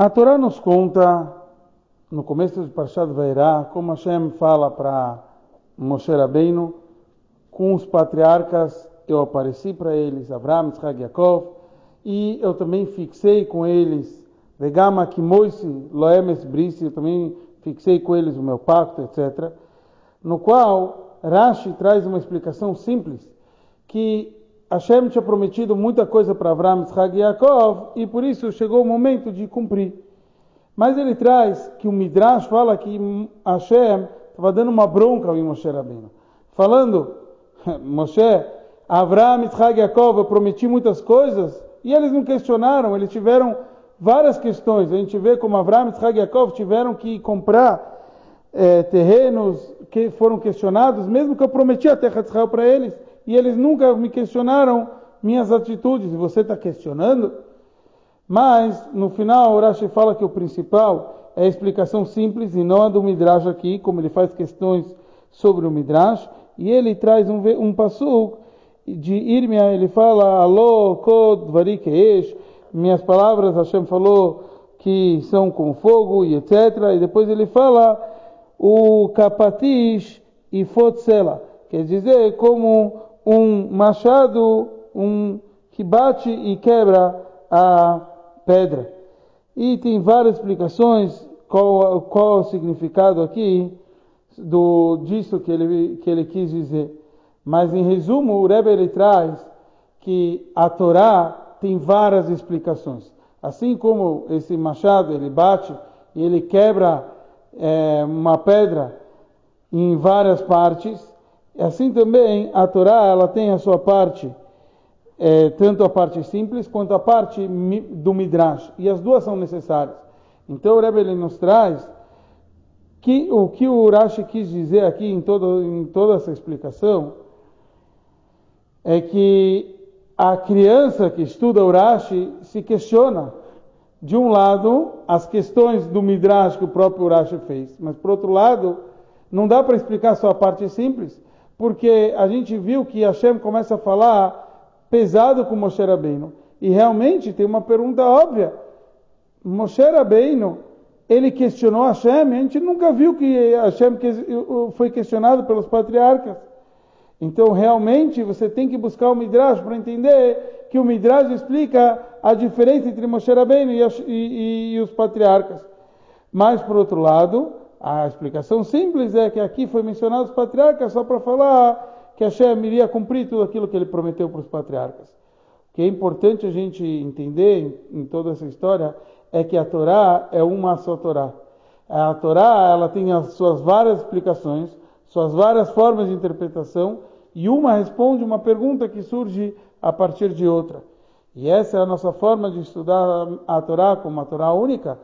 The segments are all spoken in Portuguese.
A Torá nos conta, no começo de Parshat Vairá, como Hashem fala para Moshe Rabbeinu, com os patriarcas eu apareci para eles, Abraham, Isaac, Yaakov, e eu também fixei com eles, Vegama Kimoisi, Loemes Brisi, eu também fixei com eles o meu pacto, etc. No qual Rashi traz uma explicação simples, que Hashem tinha prometido muita coisa para Abraão, Isaac e Yaakov, e por isso chegou o momento de cumprir. Mas ele traz que o Midrash fala que Hashem estava dando uma bronca ao Moshe Rabbeinu, falando, Moshe, Abraão, Isaac e Yaakov, eu prometi muitas coisas, e eles não questionaram, eles tiveram várias questões. A gente vê como Abraão, Isaac e Yaakov tiveram que comprar é, terrenos que foram questionados, mesmo que eu prometi a terra de Israel para eles e eles nunca me questionaram minhas atitudes. Você está questionando? Mas, no final, o Rashi fala que o principal é a explicação simples e não a do Midrash aqui, como ele faz questões sobre o Midrash. E ele traz um, um passuk de Irmia, ele fala, Alô, Kod, Varikesh, minhas palavras, Hashem falou que são com fogo e etc. E depois ele fala o Kapatish e Fotzela, quer dizer, como um machado um, que bate e quebra a pedra. E tem várias explicações qual, qual o significado aqui do, disso que ele, que ele quis dizer. Mas em resumo, o Rebbe ele traz que a Torá tem várias explicações. Assim como esse machado ele bate e ele quebra é, uma pedra em várias partes, Assim também a Torá ela tem a sua parte, é, tanto a parte simples quanto a parte do Midrash, e as duas são necessárias. Então o Rebbe nos traz que o que o Urashi quis dizer aqui em, todo, em toda essa explicação é que a criança que estuda Urashi se questiona, de um lado, as questões do Midrash que o próprio Urashi fez, mas por outro lado, não dá para explicar só a parte simples, porque a gente viu que Hashem começa a falar pesado com Moshe Rabbeinu. E realmente tem uma pergunta óbvia. Moshe Rabbeinu, ele questionou Hashem, a gente nunca viu que Hashem foi questionado pelos patriarcas. Então, realmente, você tem que buscar o Midrash para entender que o Midrash explica a diferença entre Moshe Rabbeinu e, e, e os patriarcas. Mas, por outro lado, a explicação simples é que aqui foi mencionado os patriarcas só para falar que Hashem iria cumprir tudo aquilo que ele prometeu para os patriarcas. O que é importante a gente entender em toda essa história é que a Torá é uma só Torá. A Torá ela tem as suas várias explicações, suas várias formas de interpretação e uma responde uma pergunta que surge a partir de outra. E essa é a nossa forma de estudar a Torá como uma Torá única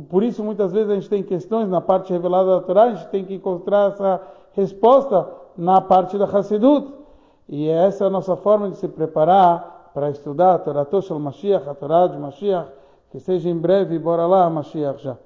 por isso, muitas vezes a gente tem questões na parte revelada da Torá, a gente tem que encontrar essa resposta na parte da Hassidut. E essa é a nossa forma de se preparar para estudar a Torá Toshal Mashiach, a Torá de Mashiach, que seja em breve, bora lá, Mashiach já.